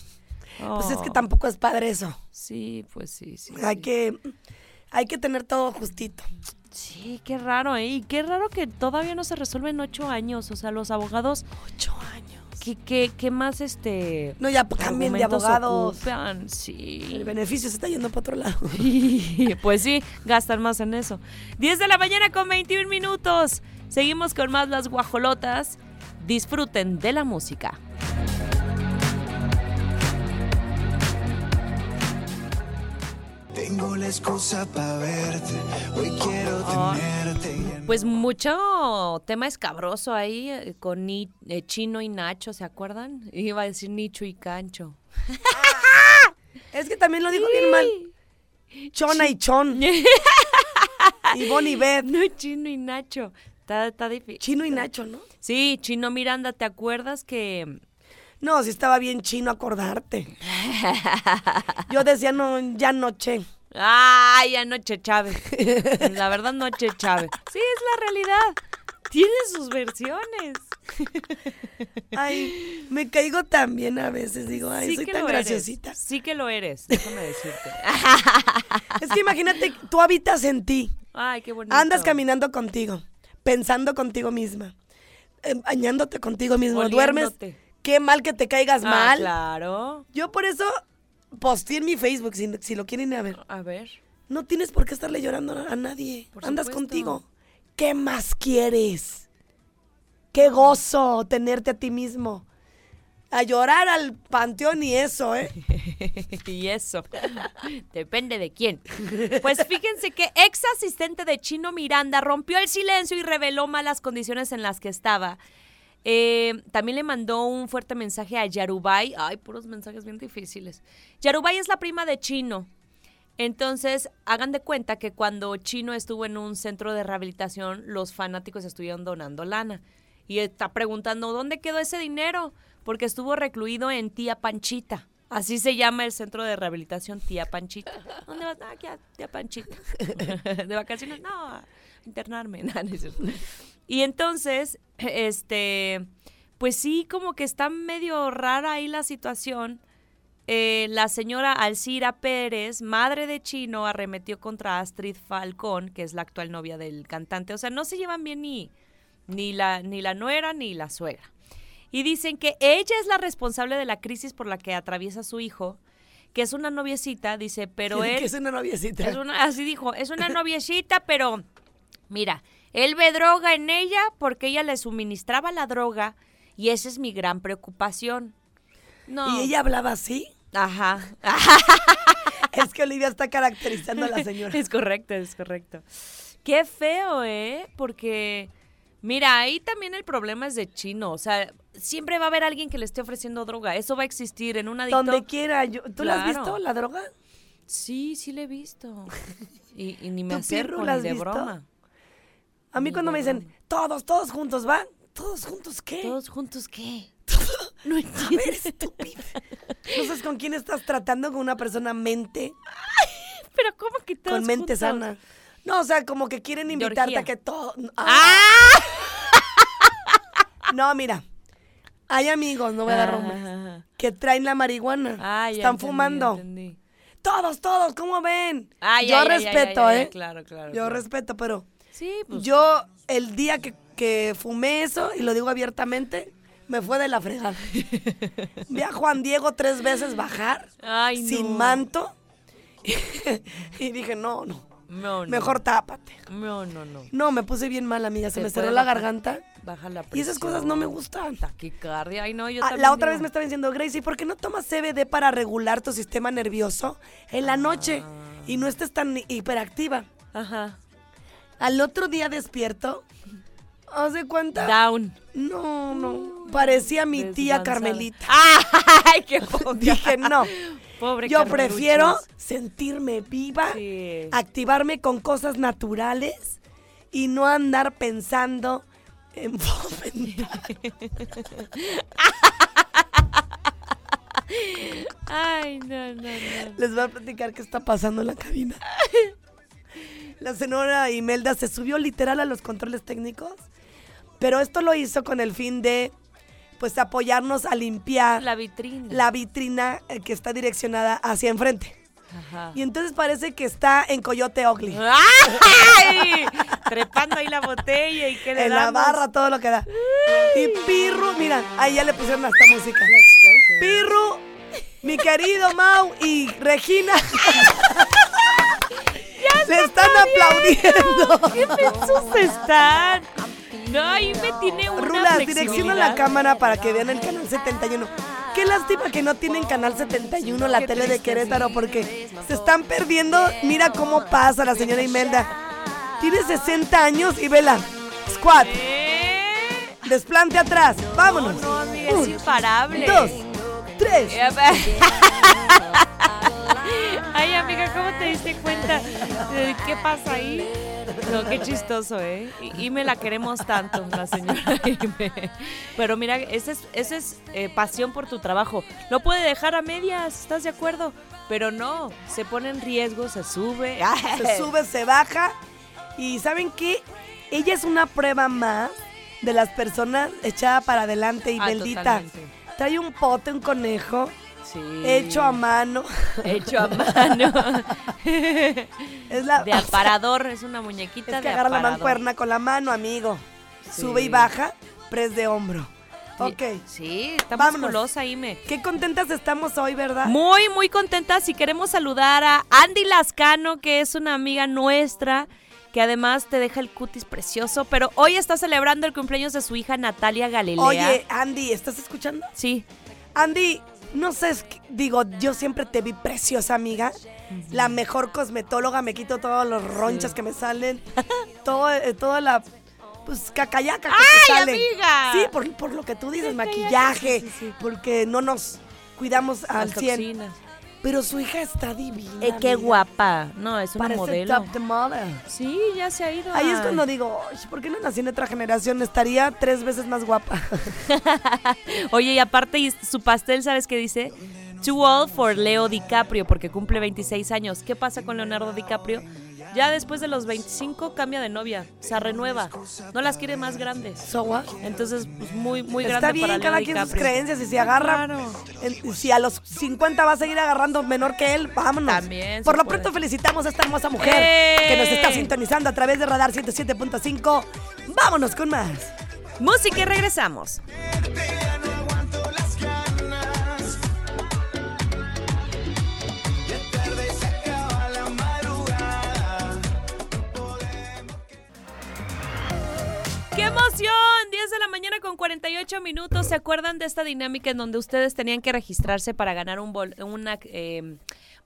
Pues es que Oh, tampoco es padre eso. Sí, pues sí, sí. Hay sí. que, hay que tener todo justito. Sí, qué raro, ¿eh? Y qué raro que todavía no se resuelve en ocho años. O sea, los abogados, Ocho años. ¿qué, qué, qué más, este... No, ya pues, cambien de abogados. ocupan? Sí. El beneficio se está yendo para otro lado. pues sí, gastan más en eso. 10 de la mañana con 21 minutos. Seguimos con más las guajolotas. Disfruten de la música. Tengo la excusa para verte, hoy quiero tenerte. y en- Pues mucho tema escabroso ahí eh, con Ni- eh, Chino y Nacho, ¿se acuerdan? Iba a decir Nicho y Cancho. Es que también lo dijo bien mal. Chona y Chon. y Bonnie Beth. No, Chino y Nacho. Está, está difícil. Chino y Nacho, ¿no? Sí, Chino Miranda, ¿te acuerdas que No, sí estaba bien chino acordarte. Yo decía, no, ya noche. Ay, anoche Chávez. La verdad, Noche Chávez. Sí, es la realidad. Tiene sus versiones. Ay, me caigo también a veces. Digo, ay, soy que tan eres. graciosita. Sí que lo eres, déjame decirte. Es que imagínate, tú habitas en ti. Ay, qué bonito. Andas caminando contigo, pensando contigo misma, eh, bañándote contigo mismo, duermes. Oliéndote. Qué mal que te caigas Ah, mal. claro. Yo por eso posteé en mi Facebook, si, si lo quieren ir a ver. A ver. No tienes por qué estarle llorando a nadie. Por Andas supuesto. contigo. ¿Qué más quieres? Qué gozo tenerte a ti mismo. A llorar al panteón y eso, ¿eh? y eso. Depende de quién. Pues fíjense que ex asistente de Chino Miranda rompió el silencio y reveló malas condiciones en las que estaba. Eh, también le mandó un fuerte mensaje a Yarubay. Ay, puros mensajes bien difíciles. Yarubay es la prima de Chino. Entonces, hagan de cuenta que cuando Chino estuvo en un centro de rehabilitación, los fanáticos estuvieron donando lana. Y está preguntando, ¿dónde quedó ese dinero? Porque estuvo recluido en Tía Panchita. Así se llama el centro de rehabilitación, Tía Panchita. ¿Dónde vas? Ah, aquí a Tía Panchita. ¿De vacaciones? No, internarme. No, no. Y entonces, este, pues sí, como que está medio rara ahí la situación. Eh, la señora Alcira Pérez, madre de Chino, arremetió contra Astrid Falcón, que es la actual novia del cantante. O sea, no se llevan bien ni, ni, la, ni la nuera ni la suegra. Y dicen que ella es la responsable de la crisis por la que atraviesa su hijo, que es una noviecita, dice, pero él... que es una noviecita. Es una, así dijo, es una noviecita, pero mira, él ve droga en ella porque ella le suministraba la droga y esa es mi gran preocupación. No. ¿Y ella hablaba así? Ajá. Es que Olivia está caracterizando a la señora. Es correcto, es correcto. Qué feo, ¿eh? Porque, mira, ahí también el problema es de chino. O sea, siempre va a haber alguien que le esté ofreciendo droga. Eso va a existir en un adicto. Donde quiera. Yo, ¿Tú la has visto, la droga? Sí, sí le he visto. Y, y ni me ¿Tu acerco la ni de visto? broma. A mí cuando me dicen, todos, todos juntos, ¿va? ¿Todos juntos qué? ¿Todos juntos qué? No entiendo. estúpida. No sabes con quién estás tratando, con una persona mente, Pero ¿cómo que todos con mente juntos? sana. No, o sea, como que quieren invitarte a que todo... ¡Ah! No, mira. Hay amigos, no voy a dar nombres, que traen la marihuana. Ah, ya Están entendí, fumando. entendí. Todos, todos, ¿cómo ven? Ah, Yo ya, ya, ya, respeto, ¿eh? Claro, claro. Yo claro. respeto, pero Sí, pues. yo el día que, que fumé eso, y lo digo abiertamente, me fue de la fregada. Vi a Juan Diego tres veces bajar, Ay, sin no. manto, y dije, no, no, No, no. mejor tápate. No, no, no. No, me puse bien mal, amiga, se me cerró la garganta. Baja la Y esas cosas no me gustan. Taquicardia. Ay, no, yo Ah, también la otra digo. vez me estaba diciendo, Gracie, ¿por qué no tomas CBD para regular tu sistema nervioso en la noche y no estés tan hiperactiva? Ajá. Al otro día despierto, ¿hace cuenta? Down. No, no. Parecía mi tía. Carmelita. ¡Ay, qué poca! Dije, no. Pobre Yo prefiero sentirme viva, Sí. activarme con cosas naturales y no andar pensando en. Ay, no, no, no. Les voy a platicar qué está pasando en la cabina. La señora Imelda se subió literal a los controles técnicos, pero esto lo hizo con el fin de, pues, apoyarnos a limpiar La vitrina. la vitrina eh, que está direccionada hacia enfrente. Ajá. Y entonces parece que está en Coyote Ugly. ¡Ay! Trepando ahí la botella y que le En la barra, todo lo que da. Y Pirru, mira, ahí ya le pusieron hasta música. Pirru, mi querido Mau y Regina. Le están aplaudiendo. ¡Qué mensos están! No, ahí me tiene una Rulas, direcciona la cámara para que vean el canal 71. Qué lástima que no tienen canal 71 la Qué tele de Querétaro porque se están perdiendo. Mira cómo pasa la señora Imelda. Tiene 60 años y vela. Squat, ¿Eh? desplante atrás. Vámonos. No, amiga, es imparable. dos, tres. Ay, amiga, ¿cómo te diste cuenta de qué pasa ahí? No, qué chistoso, ¿eh? Y, y me la queremos tanto, la señora. Pero mira, esa es, esa es eh, pasión por tu trabajo. No puede dejar a medias, ¿estás de acuerdo? Pero no, se pone en riesgo, se sube. Se sube, se baja. Y ¿saben qué? Ella es una prueba más de las personas echada para adelante y Ah, totalmente. Trae un pote, un conejo, Sí. hecho a mano. Hecho a mano. Es la De aparador, es una muñequita Es que de agarra la aparador. mancuerna con la mano, amigo. Sí. Sube y baja, pres de hombro. Ok. Sí, está Vámonos. musculosa, Ime. Qué contentas estamos hoy, ¿verdad? Muy, muy contentas y queremos saludar a Andy Lascano, que es una amiga nuestra, que además te deja el cutis precioso, pero hoy está celebrando el cumpleaños de su hija Natalia Galilea. Oye, Andy, ¿estás escuchando? Sí, Andy, no sé, es que- digo, yo siempre te vi preciosa, amiga. La mejor cosmetóloga, me quito todos los ronchas que me salen. todo, eh, toda la, pues, cacayaca que te ¡Ay, sale. amiga! Sí, por, por lo que tú dices, maquillaje, sí, sí, sí. porque no nos cuidamos al las 100. toxinas. Pero su hija está divina. Eh, qué amiga. guapa. No, es una Parece modelo. top. Sí, ya se ha ido. Ahí es cuando digo, "Ay, ¿por qué no nací en otra generación? Estaría tres veces más guapa. Oye, y aparte y su pastel, ¿sabes qué dice? Too old for Leo DiCaprio, porque cumple 26 años. ¿Qué pasa con Leonardo DiCaprio? Ya después de los 25 cambia de novia, se renueva. No las quiere más grandes. So what? Entonces, pues muy, muy Está grande bien, para Leo cada quien sus creencias. Y si agarra, Claro. en- si a los 50 va a seguir agarrando menor que él, vámonos. También Por lo puede. pronto felicitamos a esta hermosa mujer ¡Eh! que nos está sintonizando a través de Radar 107.5. Vámonos con más. Música y regresamos. ¡Qué emoción! 10 de la mañana con 48 minutos. ¿Se acuerdan de esta dinámica en donde ustedes tenían que registrarse para ganar un vol- una, eh,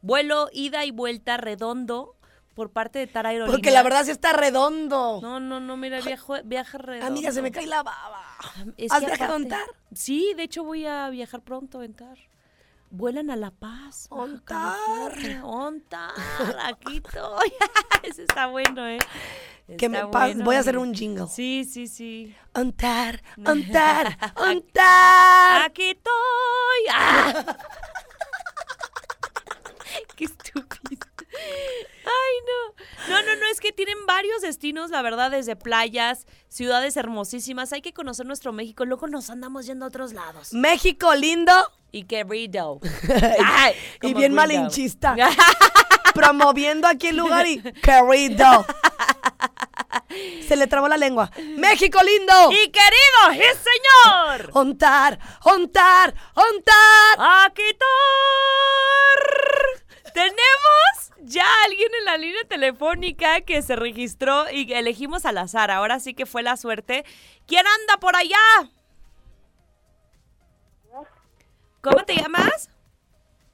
vuelo ida y vuelta redondo por parte de Tara? Porque la verdad sí está redondo. No, no, no, mira, viajo, viaje redondo. Amiga, se me cae la baba. Es ¿Has viajado a aparte- Ontar? Sí, de hecho voy a viajar pronto a Ontar. Vuelan a La Paz. Ontar. Ontar, aquí estoy. Ese está bueno, ¿eh? Que me bueno, voy a hacer un jingle. Sí, sí, sí. Ontar, ontar, ontar. Aquí estoy. ¡Ah! Qué estúpido. Ay, no. No, no, no, es que tienen varios destinos, la verdad, desde playas, ciudades hermosísimas. Hay que conocer nuestro México. Luego nos andamos yendo a otros lados. México lindo Y querido. y como bien Guido. malinchista. Promoviendo aquí el lugar y querido. Se le trabó la lengua. México lindo. Y querido, ¡sí, señor! Ontar, ontar, ontar. Aquí. Tenemos ya alguien en la línea telefónica que se registró y elegimos al azar. Ahora sí que fue la suerte. ¿Quién anda por allá? ¿Cómo te llamas?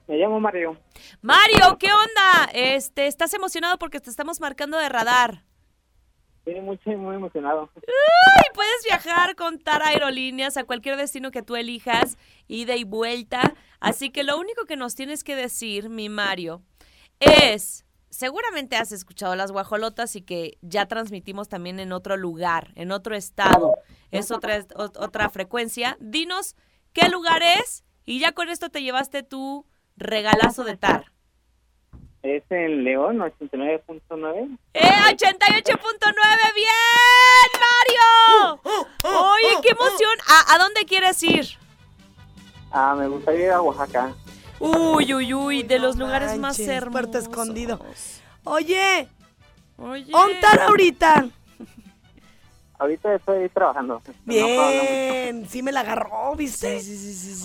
Me llamo Mario. Mario, ¿qué onda? Este, ¿estás emocionado porque te estamos marcando de radar? Estoy muy, muy emocionado. Ay, puedes viajar con Tara Aerolíneas a cualquier destino que tú elijas, ida y vuelta. Así que lo único que nos tienes que decir, mi Mario, es, seguramente has escuchado las guajolotas y que ya transmitimos también en otro lugar, en otro estado. Es otra, ot- otra frecuencia. Dinos qué lugar es y ya con esto te llevaste tu regalazo de Tara. Es en León, 89.9. ¡Eh, 88.9! ¡Bien, Mario! Oye, qué emoción. ¿A, a dónde quieres ir? Ah, me gustaría ir a Oaxaca. Uy, uy, uy, de los lugares más Manches, hermosos. Puerto escondido. Oye, Oye. ontar ahorita. Ahorita estoy trabajando. Bien, sí me la agarró, ¿viste?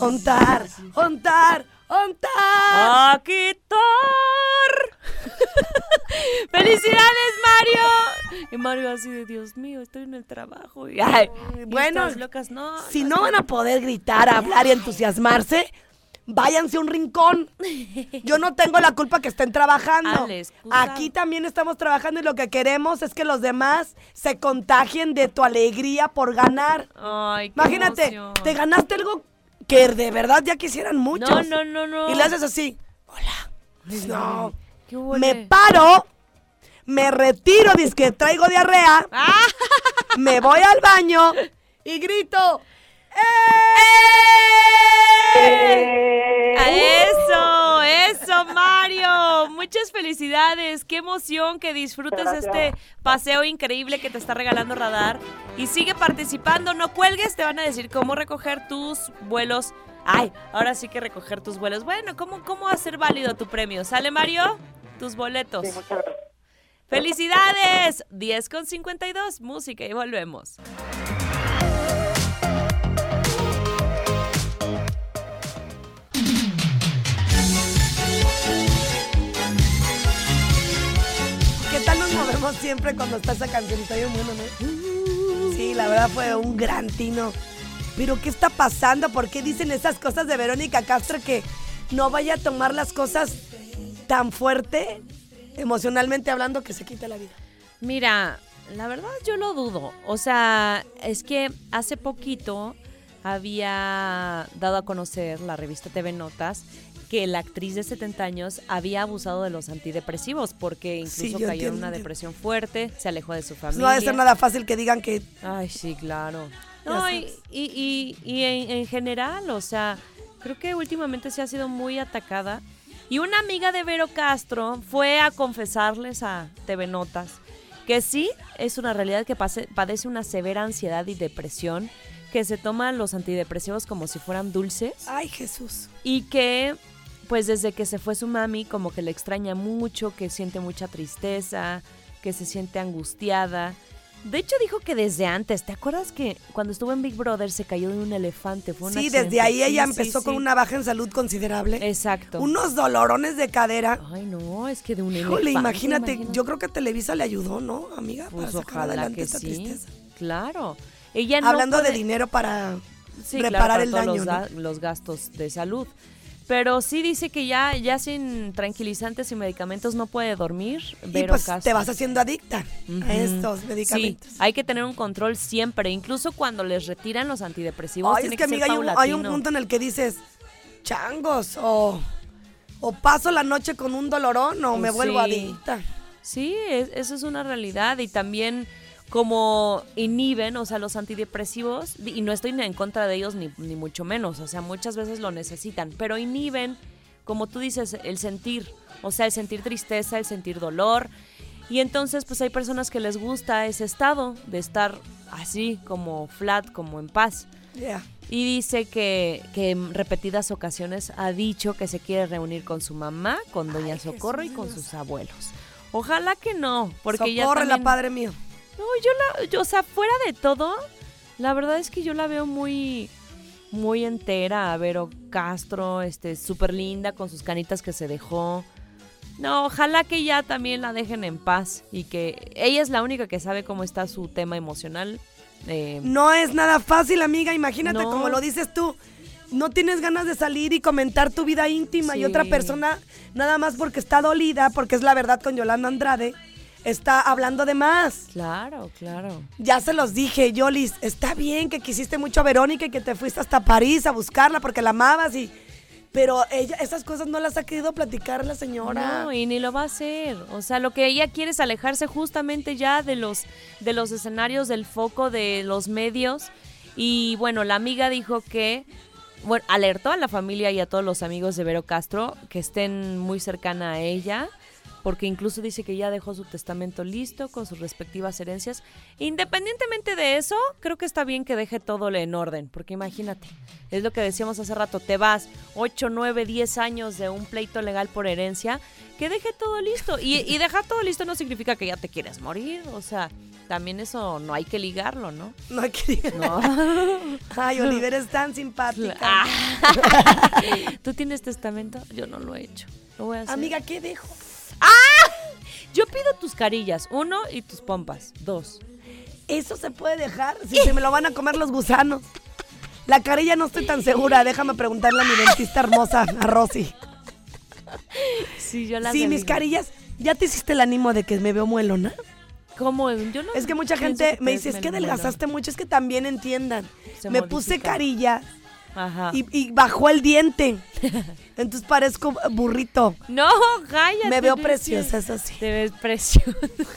Ontar, ontar, ontar. ¡Aquí Thor! ¡Felicidades, Mario! Y Mario así de, Dios mío, estoy en el trabajo. Y, ay, y bueno, estas locas, no, Si no van a poder gritar, hablar y entusiasmarse, váyanse a un rincón. Yo no tengo la culpa que estén trabajando. Excusa. Aquí también estamos trabajando y lo que queremos es que los demás se contagien de tu alegría por ganar. Ay, qué Imagínate, emoción. te ganaste algo que de verdad ya quisieran muchos. No, no, no, no. Y le haces así. Hola. No. ¿Qué Me paro, me retiro, que traigo diarrea, ¡Ah! me voy al baño y grito. ¡Eh! ¡A Eso, eso, Mario. Muchas felicidades. Qué emoción que disfrutes este paseo increíble que te está regalando Radar. Y sigue participando, no cuelgues, te van a decir cómo recoger tus vuelos. Ay, ahora sí que recoger tus vuelos. Bueno, ¿cómo, cómo hacer válido tu premio? ¿Sale, Mario? Tus boletos. Sí. ¡Felicidades! 10 con 52, música y volvemos. Siempre cuando está esa cancionita bien buena, no? Sí, la verdad fue un gran tino. Pero ¿qué está pasando? ¿Por qué dicen esas cosas de Verónica Castro que no vaya a tomar las cosas tan fuerte, emocionalmente hablando, que se quite la vida? Mira, la verdad yo lo dudo. O sea, es que hace poquito había dado a conocer la revista TV Notas que la actriz de 70 años había abusado de los antidepresivos porque incluso Sí, cayó en una depresión fuerte, se alejó de su familia. No ha de ser nada fácil que digan que Ay, sí, claro. No, y, y- y- y en, en general, o sea, creo que últimamente se ha sido muy atacada. Y una amiga de Vero Castro fue a confesarles a TV Notas que sí es una realidad que pase- padece una severa ansiedad y depresión, que se toman los antidepresivos como si fueran dulces Ay, Jesús. y que pues desde que se fue su mami como que le extraña mucho, que siente mucha tristeza, que se siente angustiada. De hecho dijo que desde antes, ¿te acuerdas que cuando estuvo en Big Brother se cayó de un elefante? Fue un Sí, accidente. desde ahí ella Sí, empezó sí, con sí. una baja en salud considerable. Exacto. Unos dolorones de cadera. Ay, no, es que de un Híjole, elefante. imagínate, yo creo que Televisa le ayudó, ¿no, amiga? Pues para sacar adelante esta sí. tristeza. Claro. Ella no Hablando de puede- dinero para reparar claro, para el todos daño. los, ¿no? los gastos de salud. Pero sí dice que ya, ya sin tranquilizantes y medicamentos no puede dormir. Y Vero pues Castro. te vas haciendo adicta a estos medicamentos. Sí, hay que tener un control siempre, incluso cuando les retiran los antidepresivos. Ay, tiene es que amiga, hay un, hay un paulatino. punto en el que dices, changos, o, o paso la noche con un dolorón o me vuelvo Sí. adicta. Sí, es- eso es una realidad y también como inhiben, o sea, los antidepresivos, y no estoy en contra de ellos ni, ni mucho menos, o sea, muchas veces lo necesitan, pero inhiben, como tú dices, el sentir, o sea, el sentir tristeza, el sentir dolor, y entonces pues hay personas que les gusta ese estado de estar así, como flat, como en paz. Yeah. Y dice que, que en repetidas ocasiones ha dicho que se quiere reunir con su mamá, con Doña Socorro y con sus abuelos. Ojalá que no, porque ya Socorre la también- padre mío. No, yo la, yo, o sea, fuera de todo, la verdad es que yo la veo muy, muy entera, a Vero Castro, este, súper linda con sus canitas que se dejó. No, ojalá que ya también la dejen en paz y que ella es la única que sabe cómo está su tema emocional. eh, No es nada fácil, amiga. Imagínate, No. como lo dices tú. No tienes ganas de salir y comentar tu vida íntima y otra persona, nada más porque está dolida, porque es la verdad con Yolanda Andrade, está hablando de más. Claro, claro. Ya se los dije, Yolis, está bien que quisiste mucho a Verónica y que te fuiste hasta París a buscarla porque la amabas y... Pero ella, esas cosas no las ha querido platicar la señora. No, y ni lo va a hacer. O sea, lo que ella quiere es alejarse justamente ya de los, de los escenarios, del foco de los medios. Y bueno, la amiga dijo que, bueno, alertó a la familia y a todos los amigos de Vero Castro que estén muy cercana a ella, porque incluso dice que ya dejó su testamento listo con sus respectivas herencias. Independientemente de eso, creo que está bien que deje todo en orden, porque imagínate, es lo que decíamos hace rato, te vas 8, 9, 10 años de un pleito legal por herencia, que deje todo listo. Y, y dejar todo listo no significa que ya te quieres morir, o sea, también eso no hay que ligarlo, ¿no? No hay que... No. Ay, Oliver es tan simpática. Ah. ¿Tú tienes testamento? Yo no lo he hecho. Lo voy a hacer. Amiga, ¿qué dejo? Yo pido tus carillas, uno, y tus pompas, dos. Eso se puede dejar si se me lo van a comer los gusanos. La carilla no estoy tan segura. Déjame preguntarle a mi dentista hermosa, a Rosy. Sí, yo las Sí, mis carillas. ¿Ya te hiciste el ánimo de que me veo muelona? ¿Cómo? Yo no Es que mucha gente me dice, es que melón". adelgazaste mucho, es que también entiendan. Me puse carilla Ajá. y, y bajó el diente. Entonces parezco burrito. No, cállate. Me veo preciosa, eso sí. Te ves preciosa.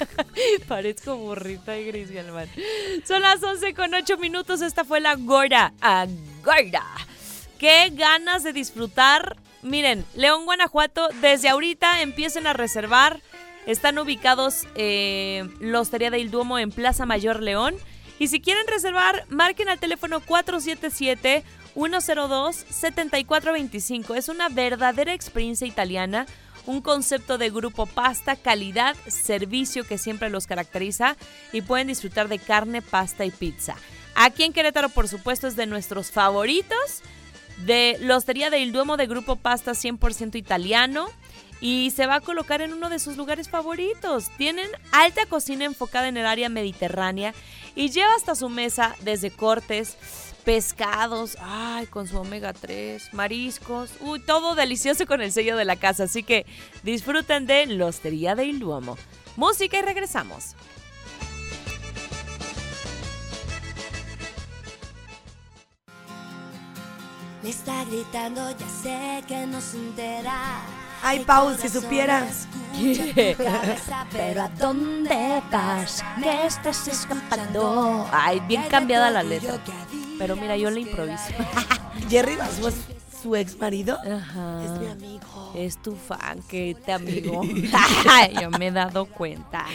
Parezco burrita de Gris Galván. Son las 11 con 8 minutos. Esta fue la Gorda. A Gorda. Qué ganas de disfrutar. Miren, León, Guanajuato, desde ahorita empiecen a reservar. Están ubicados eh, la Hostería del Duomo en Plaza Mayor León. Y si quieren reservar, marquen al teléfono 477-102-7425. Es una verdadera experiencia italiana, un concepto de grupo pasta, calidad, servicio que siempre los caracteriza y pueden disfrutar de carne, pasta y pizza. Aquí en Querétaro, por supuesto, es de nuestros favoritos de la del Duomo de Grupo Pasta 100% italiano y se va a colocar en uno de sus lugares favoritos. Tienen alta cocina enfocada en el área mediterránea y lleva hasta su mesa desde cortes, pescados, ay, con su omega 3, mariscos, uy, todo delicioso con el sello de la casa. Así que disfruten de la Hostería del Duomo. Música y regresamos. Me está gritando, ya sé que no se entera. Ay, Pau, si supieras. cabeza, Pero ¿a dónde vas? ¿Qué estás escapando? Ay, bien cambiada la letra. Pero mira, yo le improviso. Jerry Basú es su ex marido. Ajá. Es mi amigo. Es tu fan que te amigo. Yo me he dado cuenta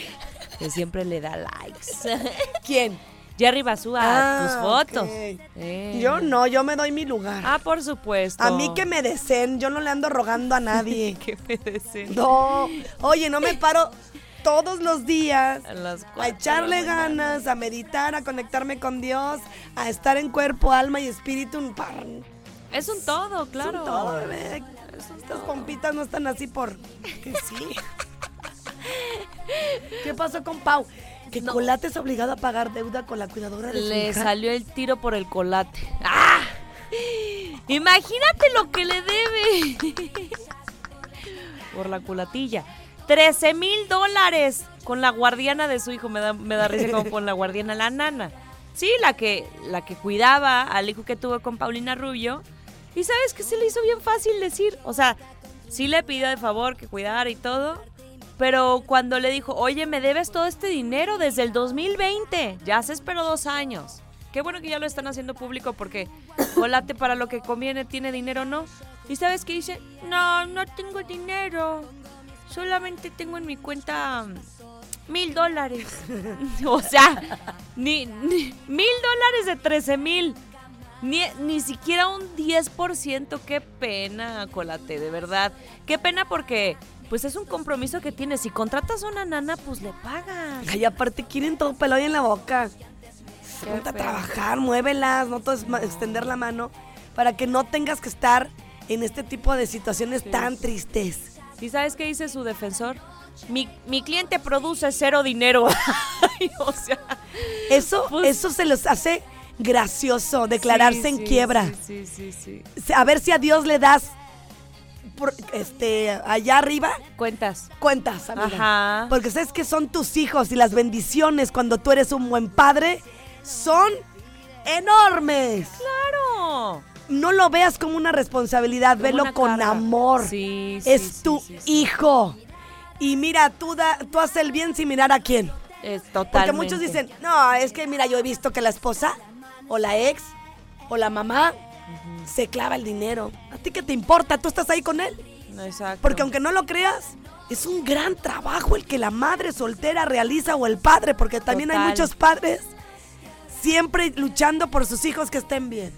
que siempre le da likes. ¿Quién? Jerry Basú a Ah, tus fotos. Eh. Yo no, yo me doy mi lugar. Ah, por supuesto. A mí que me deseen, yo no le ando rogando a nadie. que me deseen. No, oye, no me paro todos los días A echarle ganas, a meditar, a conectarme con Dios, a estar en cuerpo, alma y espíritu. Un par. Es un todo, claro. Son todo, bebé. Estas pompitas no están así por que sí. ¿Qué pasó con Pau? Que Colate es obligado a pagar deuda con la cuidadora de su Le hija. salió el tiro por el colate. ¡Ah! Imagínate lo que le debe. por la culatilla. 13 mil dólares con la guardiana de su hijo. Me da, me da risa como con la guardiana, la nana. Sí, la que, la que cuidaba al hijo que tuvo con Paulina Rubio. Y sabes que se le hizo bien fácil decir. O sea, sí le pidió de favor que cuidara y todo. Pero cuando le dijo, oye, me debes todo este dinero desde el 2020, ya se esperó dos años. Qué bueno que ya lo están haciendo público porque Colate para lo que conviene tiene dinero, ¿no? ¿Y sabes qué dice? No, no tengo dinero. Solamente tengo en mi cuenta mm, mil dólares. o sea, ni, ni- mil dólares de 13 mil. Ni, ni siquiera un 10%. Qué pena, Colate, de verdad. Qué pena porque pues es un compromiso que tienes. Si contratas a una nana, pues le pagas. Ay, aparte quieren todo pelado en la boca. Ponte a trabajar, muévelas, no todo es extender la mano para que no tengas que estar en este tipo de situaciones tan tristes. ¿Y sabes qué dice su defensor? Mi, mi cliente produce cero dinero. O sea, Eso, Pues- eso se los hace gracioso, declararse sí, en sí, quiebra. Sí, sí, sí. sí. A ver si a Dios le das por- este allá arriba Cuentas. cuentas, amiga. Ajá. Porque sabes que son tus hijos y las bendiciones cuando tú eres un buen padre son enormes. Claro. No lo veas como una responsabilidad, Como velo una con carga. amor. Sí, sí, es sí, tu hijo. Y mira, tú, da, tú haces el bien sin mirar a quién. Es Porque totalmente. muchos dicen, no, es que mira, yo he visto que la esposa o la ex o la mamá se clava el dinero. ¿A ti qué te importa? Tú estás ahí con él. No, exacto. Porque aunque no lo creas, es un gran trabajo el que la madre soltera realiza o el padre, porque también hay muchos padres siempre luchando por sus hijos que estén bien.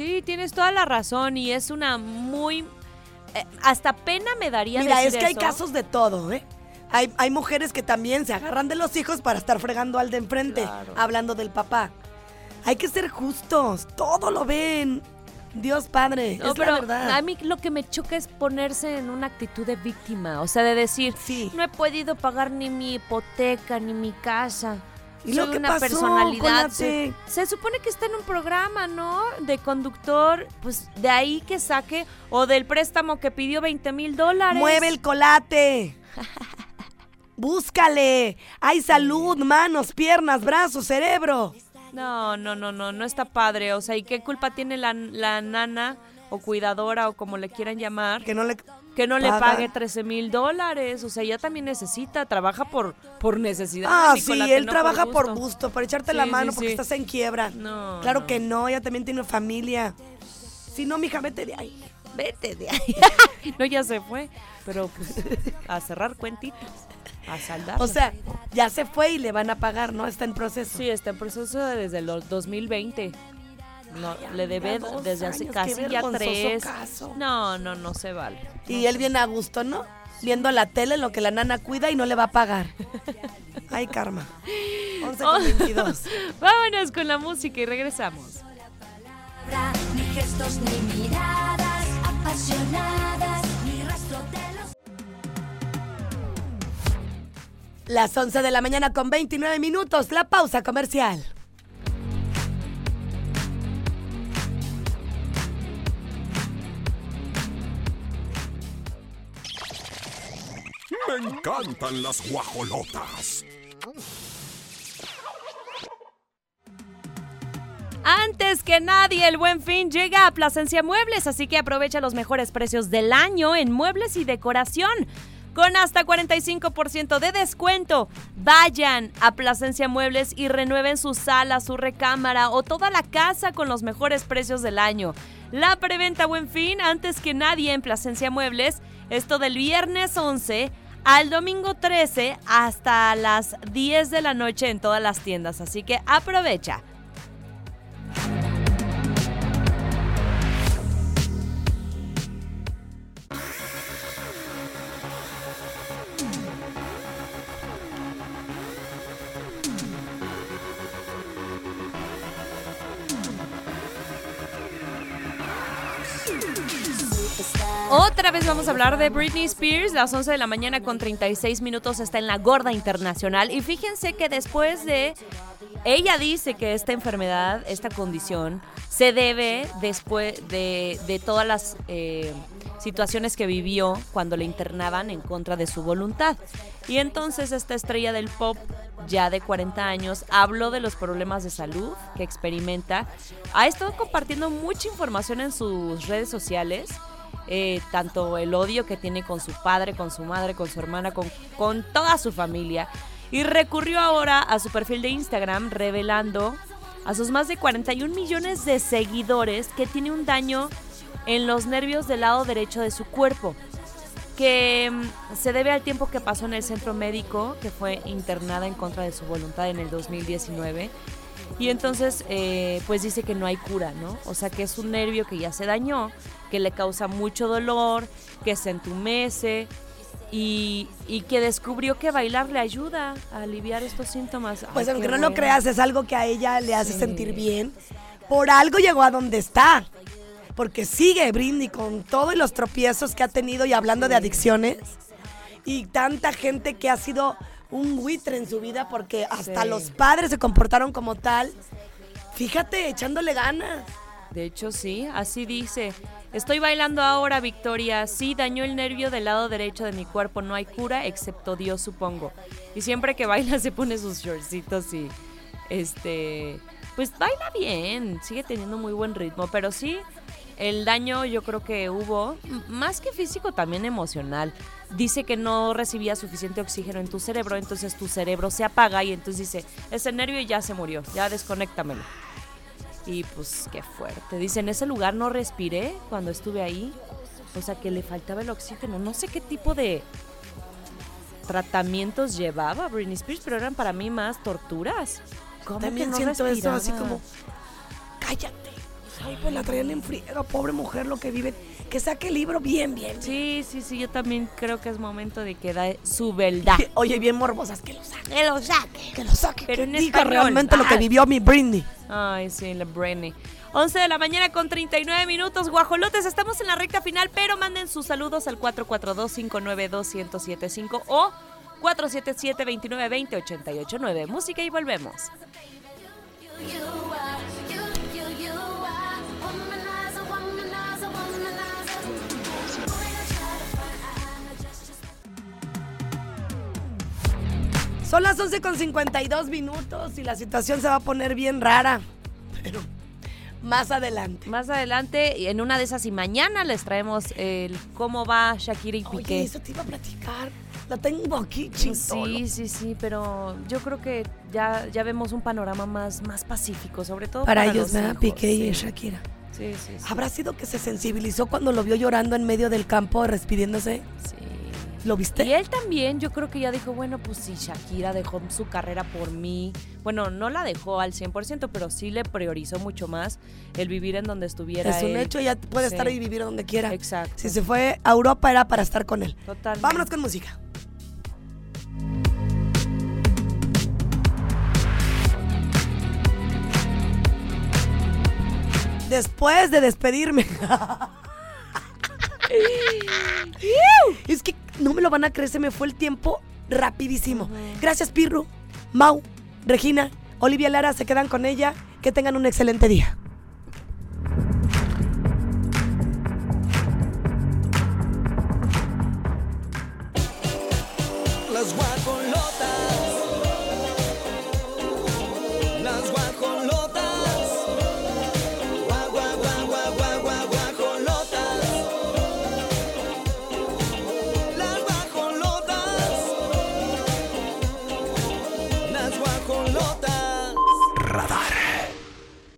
Sí, tienes toda la razón y es una muy... eh, hasta pena me daría Mira, es decir que hay casos de todo, ¿eh? Hay, hay mujeres que también se agarran de los hijos para estar fregando al de enfrente, Claro. hablando del papá. Hay que ser justos, todo lo ven. Dios Padre, No, es pero la verdad. a mí lo que me choca es ponerse en una actitud de víctima. O sea, de decir, Sí. no he podido pagar ni mi hipoteca, ni mi casa. ¿Y Soy lo que una pasó, personalidad. Se, se supone que está en un programa, ¿no? De conductor. Pues de ahí que saque. O del préstamo que pidió 20 mil dólares. Mueve el colate. Búscale. Hay salud, manos, piernas, brazos, cerebro. No, no, no, no, no está padre. O sea, ¿y qué culpa tiene la, la nana o cuidadora o como le quieran llamar? Que no le que no le pague 13 mil dólares. O sea, ella también necesita, trabaja por, por necesidad. Ah, sí, él no trabaja por gusto. gusto, por echarte Sí, la sí, mano porque sí. estás en quiebra. No, Claro no. que no, ella también tiene familia. Si no, mija, vete de ahí. Vete de ahí. no, ya se fue. Pero pues a cerrar cuentitas. A saldar. O sea, ya se fue y le van a pagar, ¿no? Está en proceso. Sí, está en proceso desde el 2020. No, le debe desde hace años, casi ya tres. caso. No, no, no se vale. Y él viene a gusto, ¿no? Viendo la tele, lo que la nana cuida y no le va a pagar. Ay, karma. 11 con 22. Vámonos con la música y regresamos. Ni gestos ni miradas apasionadas, ni rastro de los Las 11 de la mañana con 29 minutos, la pausa comercial. Me encantan las guajolotas. Antes que nadie, el buen fin llega a Plasencia Muebles, así que aprovecha los mejores precios del año en muebles y decoración. Con hasta 45% de descuento, vayan a Plasencia Muebles y renueven su sala, su recámara o toda la casa con los mejores precios del año. La preventa Buen Fin, antes que nadie en Plasencia Muebles, esto del viernes 11 al domingo 13 hasta las 10 de la noche en todas las tiendas, así que aprovecha. Otra vez vamos a hablar de Britney Spears. Las 11 de la mañana con 36 minutos está en la gorda internacional. Y fíjense que después de... Ella dice que esta enfermedad, esta condición, se debe después de, todas las eh, situaciones que vivió cuando le internaban en contra de su voluntad. Y entonces esta estrella del pop, ya de 40 años, habló de los problemas de salud que experimenta. Ha estado compartiendo mucha información en sus redes sociales eh, tanto el odio que tiene con su padre, con su madre, con su hermana, con, con toda su familia. Y recurrió ahora a su perfil de Instagram revelando a sus más de 41 millones de seguidores que tiene un daño en los nervios del lado derecho de su cuerpo que mm, se debe al tiempo que pasó en el centro médico, que fue internada en contra de su voluntad en el 2019. Y entonces, eh, pues dice que no hay cura, ¿no? O sea, que es un nervio que ya se dañó, que le causa mucho dolor, que se entumece y, y que descubrió que bailar le ayuda a aliviar estos síntomas. Pues Ay, aunque no lo creas, es algo que a ella le hace Sí. sentir bien. Por algo llegó a donde está. Porque sigue Brindy con todos los tropiezos que ha tenido y hablando de adicciones. Y tanta gente que ha sido un buitre en su vida porque hasta Sí. los padres se comportaron como tal. Fíjate, echándole ganas. De hecho, sí, así dice. Estoy bailando ahora, Victoria. Sí, dañó el nervio del lado derecho de mi cuerpo. No hay cura, excepto Dios, supongo. Y siempre que baila se pone sus shortcitos y. Este. Pues baila bien. Sigue teniendo muy buen ritmo. Pero sí, el daño yo creo que hubo. Más que físico, también emocional. Dice que no recibía suficiente oxígeno en tu cerebro. Entonces tu cerebro se apaga y entonces dice: Ese nervio ya se murió. Ya desconéctamelo. Y pues qué fuerte. Dice, en ese lugar no respiré cuando estuve ahí. O sea que le faltaba el oxígeno. No sé qué tipo de tratamientos llevaba Britney Spears, pero eran para mí más torturas. ¿Cómo También que no siento eso así respiraba? como, cállate. Ay, pues la traían en friega, pobre mujer, lo que vive. Que saque el libro bien, bien. Sí, sí, sí, yo también creo que es momento de que da su verdad. Oye, bien morbosas, que lo saque. Que lo saque. Que lo saque, Pero que en diga español. realmente lo que vivió mi Britney. Ay, sí, la Britney. 11 de la mañana con 39 minutos. Guajolotes, estamos en la recta final, pero manden sus saludos al 442-592-1075 o 477-2920-889. Música y volvemos. Son las 11 con 52 minutos y la situación se va a poner bien rara. Pero más adelante. Más adelante, en una de esas y mañana les traemos el cómo va Shakira y Oye, Piqué. eso te iba a platicar. La tengo aquí, chingón. Sí, sí, sí, pero yo creo que ya, ya vemos un panorama más, más pacífico, sobre todo Para, para, ellos, los ¿verdad? Piqué y. Shakira. Sí, sí, sí. ¿Habrá sido que se sensibilizó cuando lo vio llorando en medio del campo, despidiéndose? Sí. ¿Lo viste? Y él también, yo creo que ya dijo, bueno, pues si Shakira dejó su carrera por mí, bueno, no la dejó al 100%, pero sí le priorizó mucho más el vivir en donde estuviera Es un él. hecho, ya puede Sí. estar y vivir donde quiera. Exacto. Si se fue a Europa era para estar con él. Totalmente. Vámonos con música. Después de despedirme. es que no me lo van a creer, se me fue el tiempo rapidísimo. Gracias, Pirru, Mau, Regina, Olivia Lara, se quedan con ella. Que tengan un excelente día. Las.